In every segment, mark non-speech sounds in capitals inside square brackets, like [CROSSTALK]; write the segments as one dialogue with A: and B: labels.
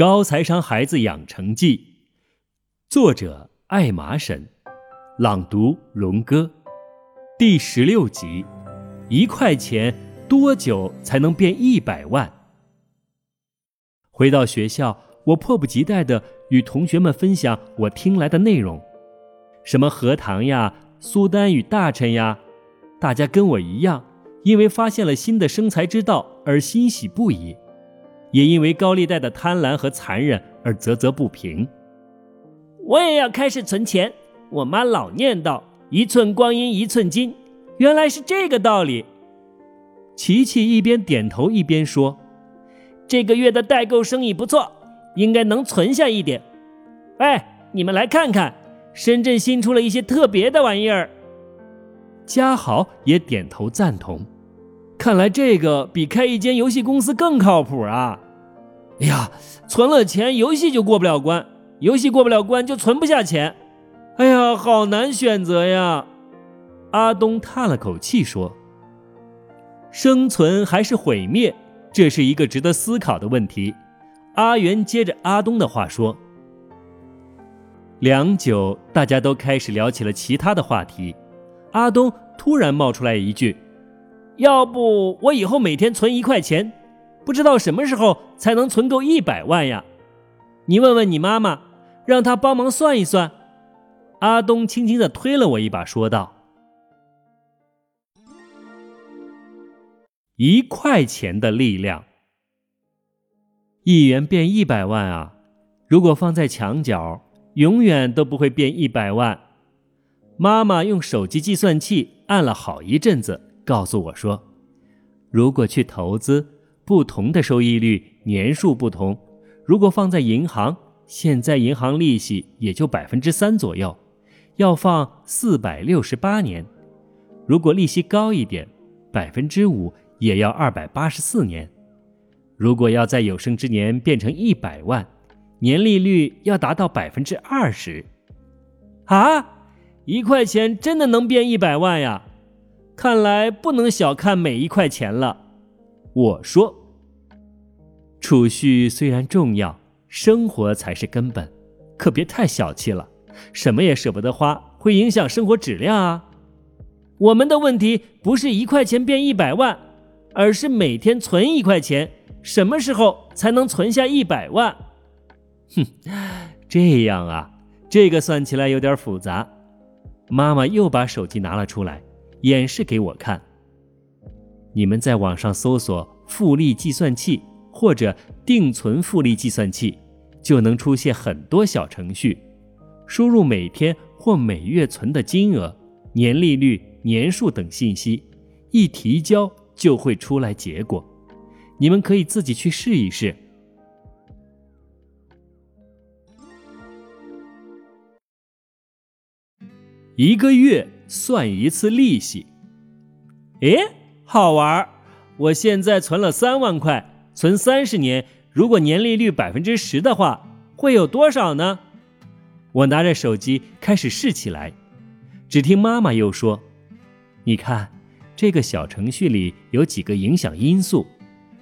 A: 高财商孩子养成记，作者艾玛婶，朗读龙哥，第十六集，一块钱多久才能变一百万？回到学校，我迫不及待地与同学们分享我听来的内容，什么荷塘呀、苏丹与大臣呀，大家跟我一样，因为发现了新的生财之道而欣喜不已。也因为高利贷的贪婪和残忍而啧啧不平。
B: 我也要开始存钱。我妈老念叨“一寸光阴一寸金”，原来是这个道理。
A: 琪琪一边点头一边说：“
B: 这个月的代购生意不错，应该能存下一点。”哎，你们来看看，深圳新出了一些特别的玩意儿。
A: 嘉豪也点头赞同。看来这个比开一间游戏公司更靠谱啊！
B: 哎呀，存了钱，游戏就过不了关；游戏过不了关，就存不下钱。哎呀，好难选择呀！
A: 阿东叹了口气说：“生存还是毁灭，这是一个值得思考的问题。”阿元接着阿东的话说。良久，大家都开始聊起了其他的话题。阿东突然冒出来一句。
B: 要不我以后每天存一块钱，不知道什么时候才能存够一百万呀？你问问你妈妈，让她帮忙算一算。
A: 阿东轻轻地推了我一把，说道：“一块钱的力量，一元变一百万啊！如果放在墙角，永远都不会变一百万。”妈妈用手机计算器按了好一阵子。告诉我说，如果去投资，不同的收益率年数不同。如果放在银行，现在银行利息也就百分之三左右，要放四百六十八年。如果利息高一点，百分之五也要二百八十四年。如果要在有生之年变成一百万，年利率要达到百分之二十。
B: 啊，一块钱真的能变一百万呀！看来不能小看每一块钱了，
A: 我说。储蓄虽然重要，生活才是根本，可别太小气了，什么也舍不得花，会影响生活质量啊。
B: 我们的问题不是一块钱变一百万，而是每天存一块钱，什么时候才能存下一百万？
A: 哼，这样啊，这个算起来有点复杂。妈妈又把手机拿了出来。演示给我看。你们在网上搜索“复利计算器”或者“定存复利计算器”，就能出现很多小程序。输入每天或每月存的金额、年利率、年数等信息，一提交就会出来结果。你们可以自己去试一试。一个月。算一次利息，
B: 诶，好玩！我现在存了三万块，存三十年，如果年利率百分之十的话，会有多少呢？
A: 我拿着手机开始试起来，只听妈妈又说：“你看，这个小程序里有几个影响因素，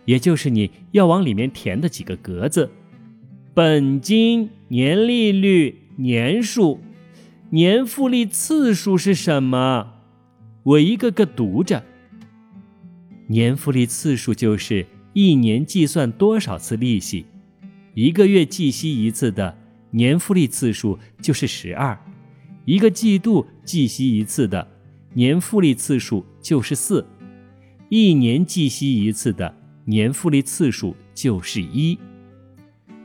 A: 也就是你要往里面填的几个格子：本金、年利率、年数。”年复利次数是什么？我一个个读着。年复利次数就是一年计算多少次利息，一个月计息一次的年复利次数就是十二，一个季度计息一次的年复利次数就是四，一年计息一次的年复利次数就是一。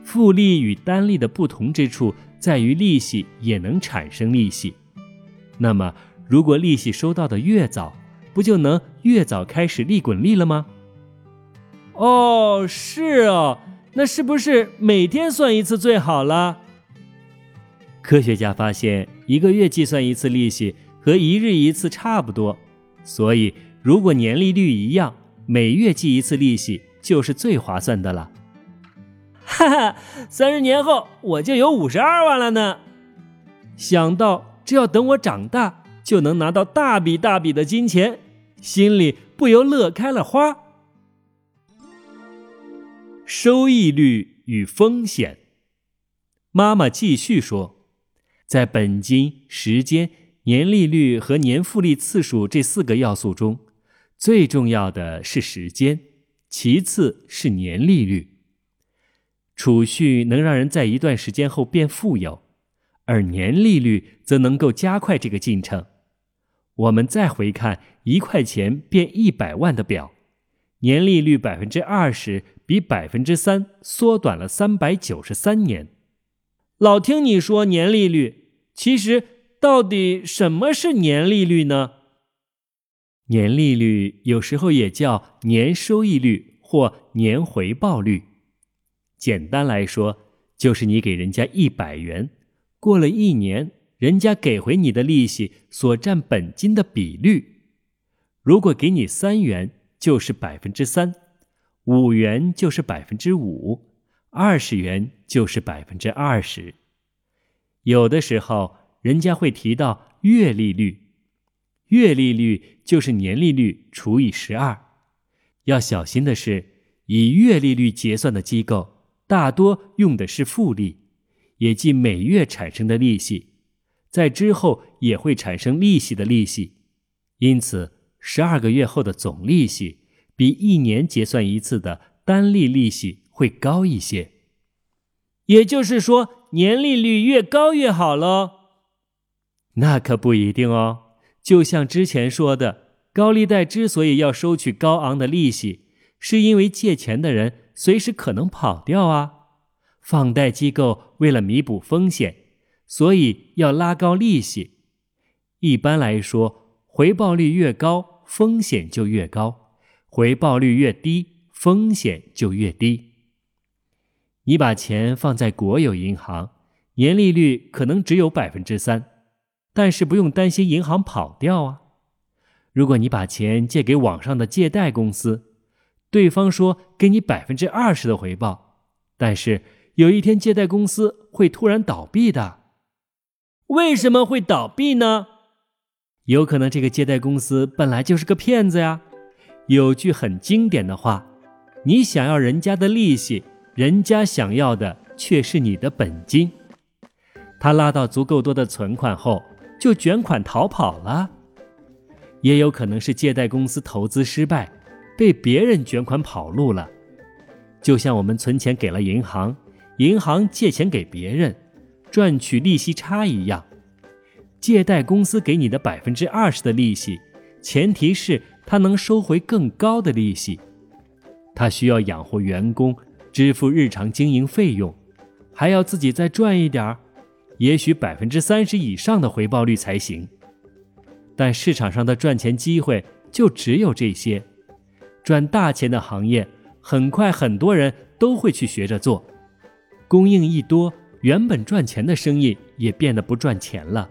A: 复利与单利的不同之处。在于利息也能产生利息，那么如果利息收到的越早，不就能越早开始利滚利了吗？
B: 哦，是哦，那是不是每天算一次最好了？
A: 科学家发现，一个月计算一次利息和一日一次差不多，所以如果年利率一样，每月计一次利息就是最划算的了。
B: 哈哈，三十年后我就有五十二万了呢！想到只要等我长大，就能拿到大笔大笔的金钱，心里不由乐开了花。
A: 收益率与风险。妈妈继续说，在本金、时间、年利率和年复利次数这四个要素中，最重要的是时间，其次是年利率。储蓄能让人在一段时间后变富有，而年利率则能够加快这个进程。我们再回看一块钱变一百万的表，年利率百分之二十，比百分之三缩短了三百九十三年。
B: 老听你说年利率，其实到底什么是年利率呢？
A: 年利率有时候也叫年收益率或年回报率。简单来说，就是你给人家一百元，过了一年。人家给回你的利息所占本金的比率，如果给你三元，就是百分之三；五元就是百分之五；二十元就是百分之二十。有的时候，人家会提到月利率，月利率就是年利率除以十二。要小心的是，以月利率结算的机构大多用的是复利，也即每月产生的利息。在之后也会产生利息的利息，因此十二个月后的总利息比一年结算一次的单利利息会高一些。
B: 也就是说，年利率越高越好喽？
A: 那可不一定哦。就像之前说的，高利贷之所以要收取高昂的利息，是因为借钱的人随时可能跑掉啊。放贷机构为了弥补风险。所以要拉高利息。一般来说，回报率越高，风险就越高；回报率越低，风险就越低。你把钱放在国有银行，年利率可能只有百分之三，但是不用担心银行跑掉啊。如果你把钱借给网上的借贷公司，对方说给你百分之二十的回报，但是有一天借贷公司会突然倒闭的。
B: 为什么会倒闭呢？
A: 有可能这个借贷公司本来就是个骗子呀。有句很经典的话：“你想要人家的利息，人家想要的却是你的本金。”他拉到足够多的存款后，就卷款逃跑了。也有可能是借贷公司投资失败，被别人卷款跑路了。就像我们存钱给了银行，银行借钱给别人。赚取利息差一样，借贷公司给你的百分之二十的利息，前提是他能收回更高的利息。他需要养活员工，支付日常经营费用，还要自己再赚一点儿，也许百分之三十以上的回报率才行。但市场上的赚钱机会就只有这些，赚大钱的行业，很快很多人都会去学着做，供应一多。原本赚钱的生意也变得不赚钱了，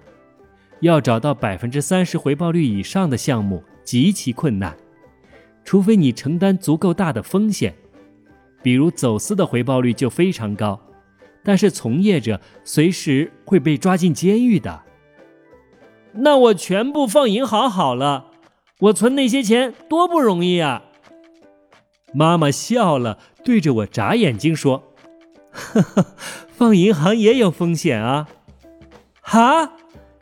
A: 要找到百分之三十回报率以上的项目极其困难，除非你承担足够大的风险，比如走私的回报率就非常高，但是从业者随时会被抓进监狱的。
B: 那我全部放银行好了，我存那些钱多不容易啊！
A: 妈妈笑了，对着我眨眼睛说。呵呵，放银行也有风险啊！
B: 哈，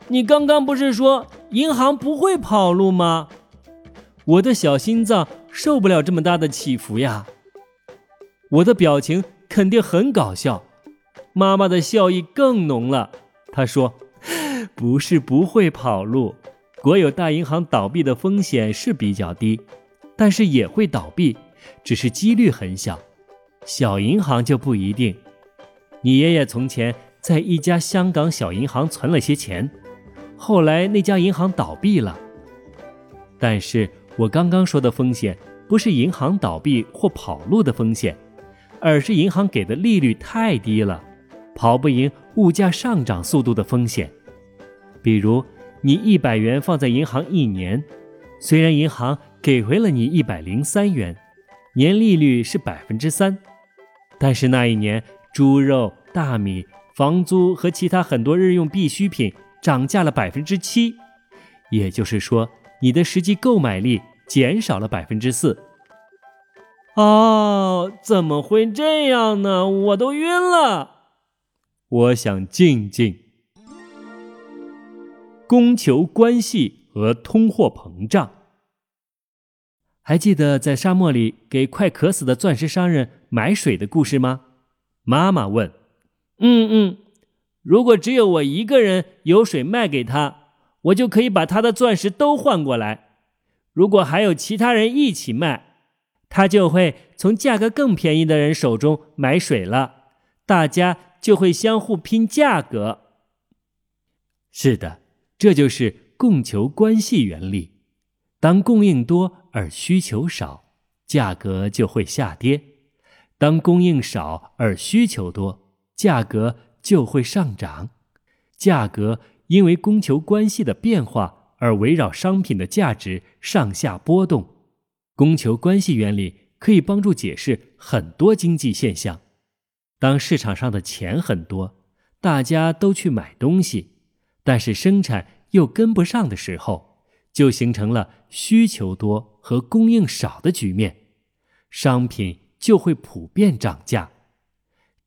B: 你刚刚不是说银行不会跑路吗？
A: 我的小心脏受不了这么大的起伏呀！我的表情肯定很搞笑，妈妈的笑意更浓了。她说：“不是不会跑路，国有大银行倒闭的风险是比较低，但是也会倒闭，只是几率很小。”小银行就不一定。你爷爷从前在一家香港小银行存了些钱，后来那家银行倒闭了。但是我刚刚说的风险不是银行倒闭或跑路的风险，而是银行给的利率太低了，跑不赢物价上涨速度的风险。比如你一百元放在银行一年，虽然银行给回了你一百零三元，年利率是百分之三。但是那一年，猪肉、大米、房租和其他很多日用必需品涨价了百分之七，也就是说，你的实际购买力减少了百分之四。
B: 哦，怎么会这样呢？我都晕了。
A: 我想静静。供求关系和通货膨胀。还记得在沙漠里给快渴死的钻石商人买水的故事吗？妈妈问。
B: 嗯嗯，如果只有我一个人有水卖给他，我就可以把他的钻石都换过来。如果还有其他人一起卖，他就会从价格更便宜的人手中买水了，大家就会相互拼价格。
A: 是的。这就是供求关系原理。当供应多而需求少，价格就会下跌；当供应少而需求多，价格就会上涨。价格因为供求关系的变化而围绕商品的价值上下波动。供求关系原理可以帮助解释很多经济现象。当市场上的钱很多，大家都去买东西。但是生产又跟不上的时候，就形成了需求多和供应少的局面，商品就会普遍涨价。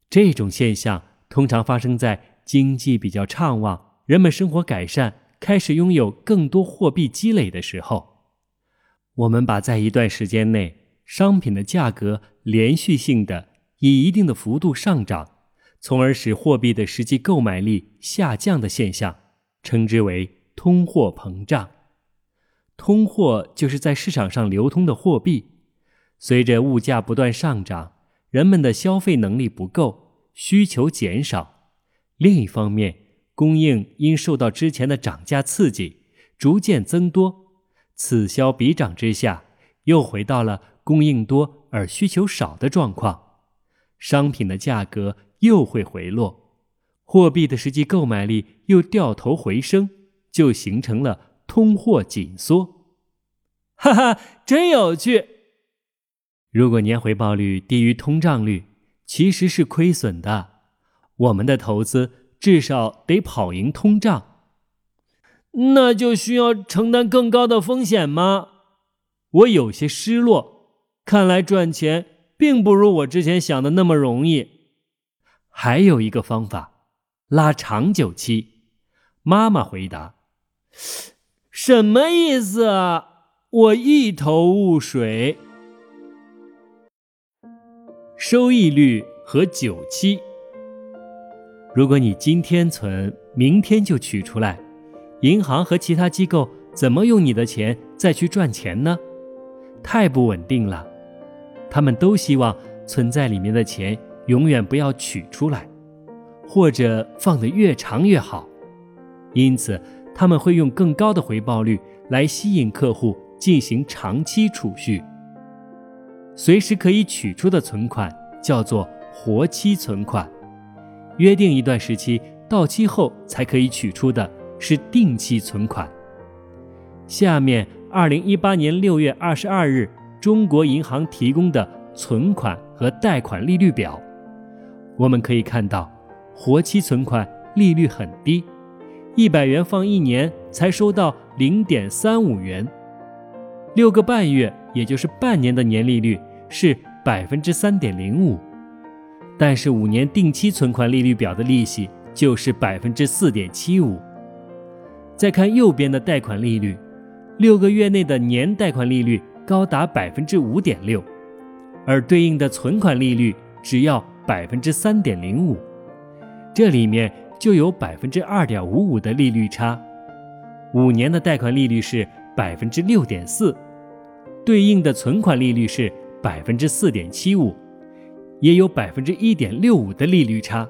A: 这种现象通常发生在经济比较畅旺、人们生活改善、开始拥有更多货币积累的时候。我们把在一段时间内商品的价格连续性的以一定的幅度上涨，从而使货币的实际购买力下降的现象。称之为通货膨胀。通货就是在市场上流通的货币，随着物价不断上涨，人们的消费能力不够，需求减少。另一方面，供应因受到之前的涨价刺激，逐渐增多，此消彼长之下，又回到了供应多而需求少的状况，商品的价格又会回落。货币的实际购买力又掉头回升，就形成了通货紧缩。
B: 哈哈，真有趣！
A: 如果年回报率低于通胀率，其实是亏损的。我们的投资至少得跑赢通胀。
B: 那就需要承担更高的风险吗？
A: 我有些失落。
B: 看来赚钱并不如我之前想的那么容易。
A: 还有一个方法。拉长久期，妈妈回答：“
B: 什么意思？”我一头雾水。
A: 收益率和久期，如果你今天存，明天就取出来，银行和其他机构怎么用你的钱再去赚钱呢？太不稳定了。他们都希望存在里面的钱永远不要取出来。或者放得越长越好，因此他们会用更高的回报率来吸引客户进行长期储蓄。随时可以取出的存款叫做活期存款，约定一段时期到期后才可以取出的是定期存款。下面，二零一八年六月二十二日，中国银行提供的存款和贷款利率表，我们可以看到。活期存款利率很低，一百元放一年才收到零点三五元，六个半月也就是半年的年利率是百分之三点零五，但是五年定期存款利率表的利息就是百分之四点七五。再看右边的贷款利率，六个月内的年贷款利率高达百分之五点六，而对应的存款利率只要百分之三点零五。这里面就有百分之二点五五的利率差，五年的贷款利率是百分之六点四，对应的存款利率是百分之四点七五，也有百分之一点六五的利率差，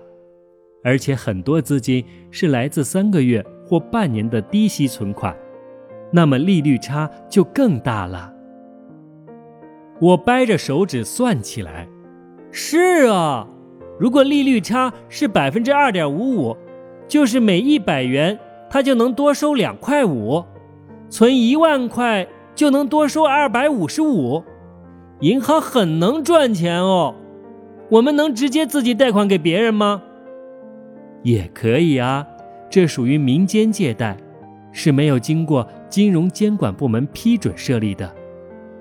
A: 而且很多资金是来自三个月或半年的低息存款，那么利率差就更大了。我掰着手指算起来，
B: 是啊。如果利率差是百分之二点五五，就是每一百元他就能多收两块五，存一万块就能多收二百五十五，银行很能赚钱哦。我们能直接自己贷款给别人吗？
A: 也可以啊，这属于民间借贷，是没有经过金融监管部门批准设立的。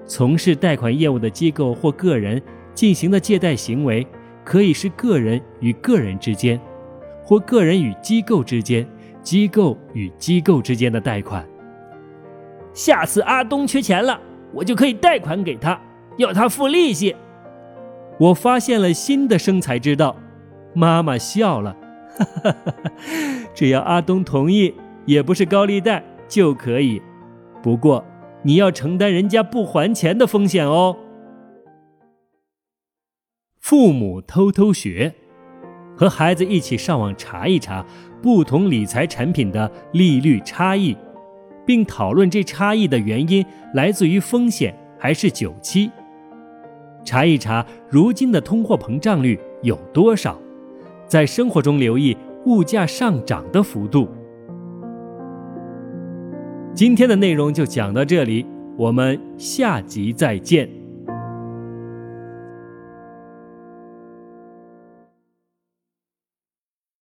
A: 从事贷款业务的机构或个人进行的借贷行为，可以是个人与个人之间，或个人与机构之间、机构与机构之间的贷款。
B: 下次阿东缺钱了，我就可以贷款给他，要他付利息。
A: 我发现了新的生财之道。妈妈笑了，哈 [LAUGHS] 哈只要阿东同意，也不是高利贷就可以。不过你要承担人家不还钱的风险哦。父母偷偷学，和孩子一起上网查一查不同理财产品的利率差异，并讨论这差异的原因来自于风险还是久期。查一查如今的通货膨胀率有多少。在生活中留意物价上涨的幅度。今天的内容就讲到这里，我们下集再见。